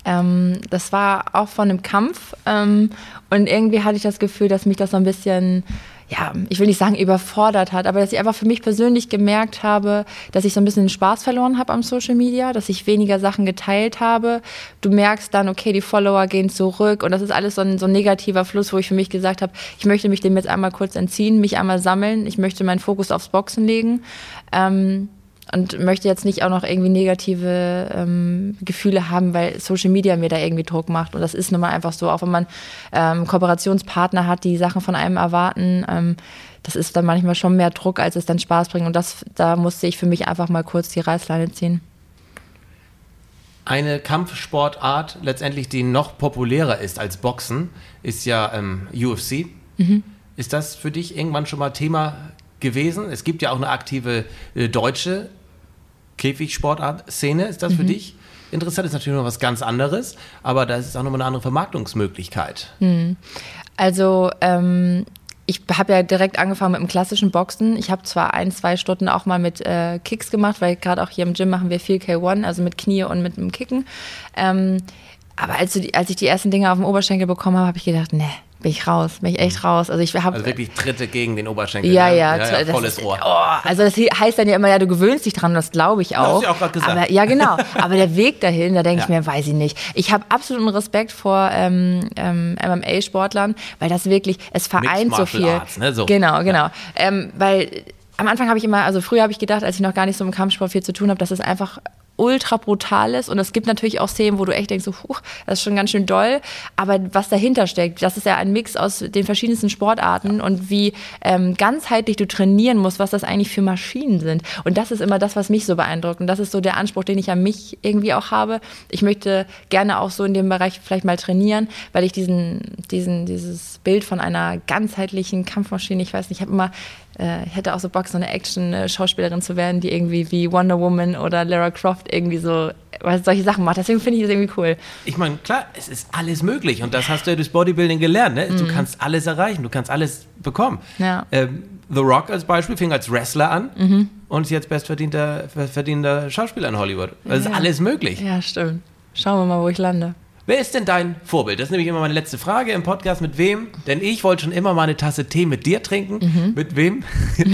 Ähm, das war auch von einem Kampf ähm, und irgendwie hatte ich das Gefühl, dass mich das so ein bisschen, ja, ich will nicht sagen überfordert hat, aber dass ich einfach für mich persönlich gemerkt habe, dass ich so ein bisschen Spaß verloren habe am Social Media, dass ich weniger Sachen geteilt habe. Du merkst dann, okay, die Follower gehen zurück und das ist alles so ein, so ein negativer Fluss, wo ich für mich gesagt habe, ich möchte mich dem jetzt einmal kurz entziehen, mich einmal sammeln, ich möchte meinen Fokus aufs Boxen legen. Ähm, und möchte jetzt nicht auch noch irgendwie negative ähm, Gefühle haben, weil Social Media mir da irgendwie Druck macht. Und das ist nun mal einfach so, auch wenn man ähm, Kooperationspartner hat, die Sachen von einem erwarten, ähm, das ist dann manchmal schon mehr Druck, als es dann Spaß bringt. Und das, da musste ich für mich einfach mal kurz die Reißleine ziehen.
Eine Kampfsportart, letztendlich die noch populärer ist als Boxen, ist ja ähm, UFC.
Mhm.
Ist das für dich irgendwann schon mal Thema gewesen? Es gibt ja auch eine aktive äh, deutsche Käfigsportart-Szene. Ist das für dich interessant? Ist natürlich noch was ganz anderes, aber da ist auch nochmal eine andere Vermarktungsmöglichkeit.
Also ähm, ich habe ja direkt angefangen mit dem klassischen Boxen. Ich habe zwar ein, zwei Stunden auch mal mit äh, Kicks gemacht, weil gerade auch hier im Gym machen wir viel K1, also mit Knie und mit dem Kicken. Ähm, aber als, als ich die ersten Dinge auf dem Oberschenkel bekommen habe, habe ich gedacht, ne, bin ich raus, bin ich echt raus. Also ich habe
Also wirklich Tritte gegen den Oberschenkel.
ja,
ne?
ja,
ja,
das
volles
ist,
Ohr.
Oh, also das heißt dann ja immer, ja, du gewöhnst dich dran, das glaube ich auch.
hast du ja auch grad gesagt.
Aber, ja, genau. Aber der Weg dahin, da denke ich
Ja.
mir, weiß ich nicht. Ich habe absoluten Respekt vor ähm, ähm, MMA-Sportlern, weil das wirklich, es vereint so
Martial
viel.
Arts, ne, so.
Genau, genau. Ähm, weil am Anfang habe ich immer, also früher habe ich gedacht, als ich noch gar nicht so im Kampfsport viel zu tun habe, dass es einfach ultra brutal ist. Und es gibt natürlich auch Szenen, wo du echt denkst, so, huch, das ist schon ganz schön doll. Aber was dahinter steckt, das ist ja ein Mix aus den verschiedensten Sportarten und wie ähm, ganzheitlich du trainieren musst, was das eigentlich für Maschinen sind. Und das ist immer das, was mich so beeindruckt. Und das ist so der Anspruch, den ich an mich irgendwie auch habe. Ich möchte gerne auch so in dem Bereich vielleicht mal trainieren, weil ich diesen, diesen, dieses Bild von einer ganzheitlichen Kampfmaschine, ich weiß nicht, ich habe immer ich hätte auch so Bock, so eine Action-Schauspielerin zu werden, die irgendwie wie Wonder Woman oder Lara Croft irgendwie so solche Sachen macht. Deswegen finde ich das irgendwie cool.
Ich meine, klar, es ist alles möglich und das hast du ja durch Bodybuilding gelernt. Ne? Mhm. Du kannst alles erreichen, du kannst alles bekommen. Ja. Ähm, The Rock als Beispiel fing als Wrestler an mhm. und ist jetzt bestverdienter verdienter Schauspieler in Hollywood. Das ja. ist alles möglich.
Ja, stimmt. Schauen wir mal, wo ich lande.
Wer ist denn dein Vorbild? Das ist nämlich immer meine letzte Frage im Podcast. Mit wem? Denn ich wollte schon immer mal eine Tasse Tee mit dir trinken. Mhm. Mit wem? [LAUGHS] [LAUGHS]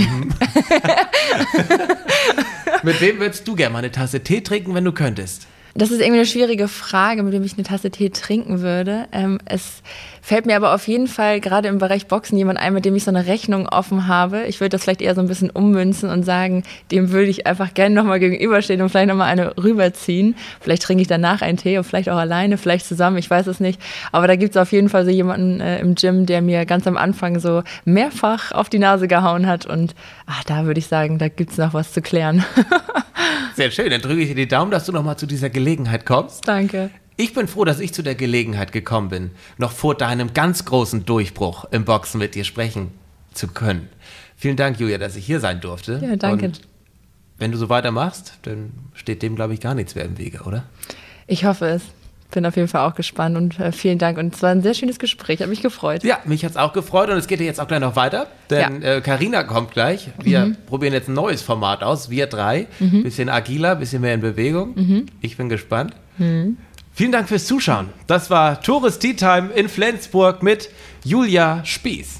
mit wem würdest du gerne mal eine Tasse Tee trinken, wenn du könntest?
Das ist irgendwie eine schwierige Frage, mit dem ich eine Tasse Tee trinken würde. Ähm, es fällt mir aber auf jeden Fall gerade im Bereich Boxen jemand ein, mit dem ich so eine Rechnung offen habe. Ich würde das vielleicht eher so ein bisschen ummünzen und sagen, dem würde ich einfach gerne nochmal gegenüberstehen und vielleicht nochmal eine rüberziehen. Vielleicht trinke ich danach einen Tee und vielleicht auch alleine, vielleicht zusammen, ich weiß es nicht. Aber da gibt es auf jeden Fall so jemanden äh, im Gym, der mir ganz am Anfang so mehrfach auf die Nase gehauen hat. Und ach, da würde ich sagen, da gibt es noch was zu klären. [LAUGHS]
Sehr schön. Dann drücke ich dir die Daumen, dass du nochmal zu dieser Gelegenheit kommst.
Danke.
Ich bin froh, dass ich zu der Gelegenheit gekommen bin, noch vor deinem ganz großen Durchbruch im Boxen mit dir sprechen zu können. Vielen Dank, Julia, dass ich hier sein durfte.
Ja, danke.
Und wenn du so weitermachst, dann steht dem, glaube ich, gar nichts mehr im Wege, oder?
Ich hoffe es bin auf jeden Fall auch gespannt und äh, vielen Dank. Und es war ein sehr schönes Gespräch, hat mich gefreut.
Ja, mich hat es auch gefreut und es geht jetzt auch gleich noch weiter, denn Karina ja. äh, kommt gleich. Wir mhm. probieren jetzt ein neues Format aus, wir drei. Mhm. Bisschen agiler, bisschen mehr in Bewegung. Mhm. Ich bin gespannt. Mhm. Vielen Dank fürs Zuschauen. Das war Tourist Tea Time in Flensburg mit Julia Spieß.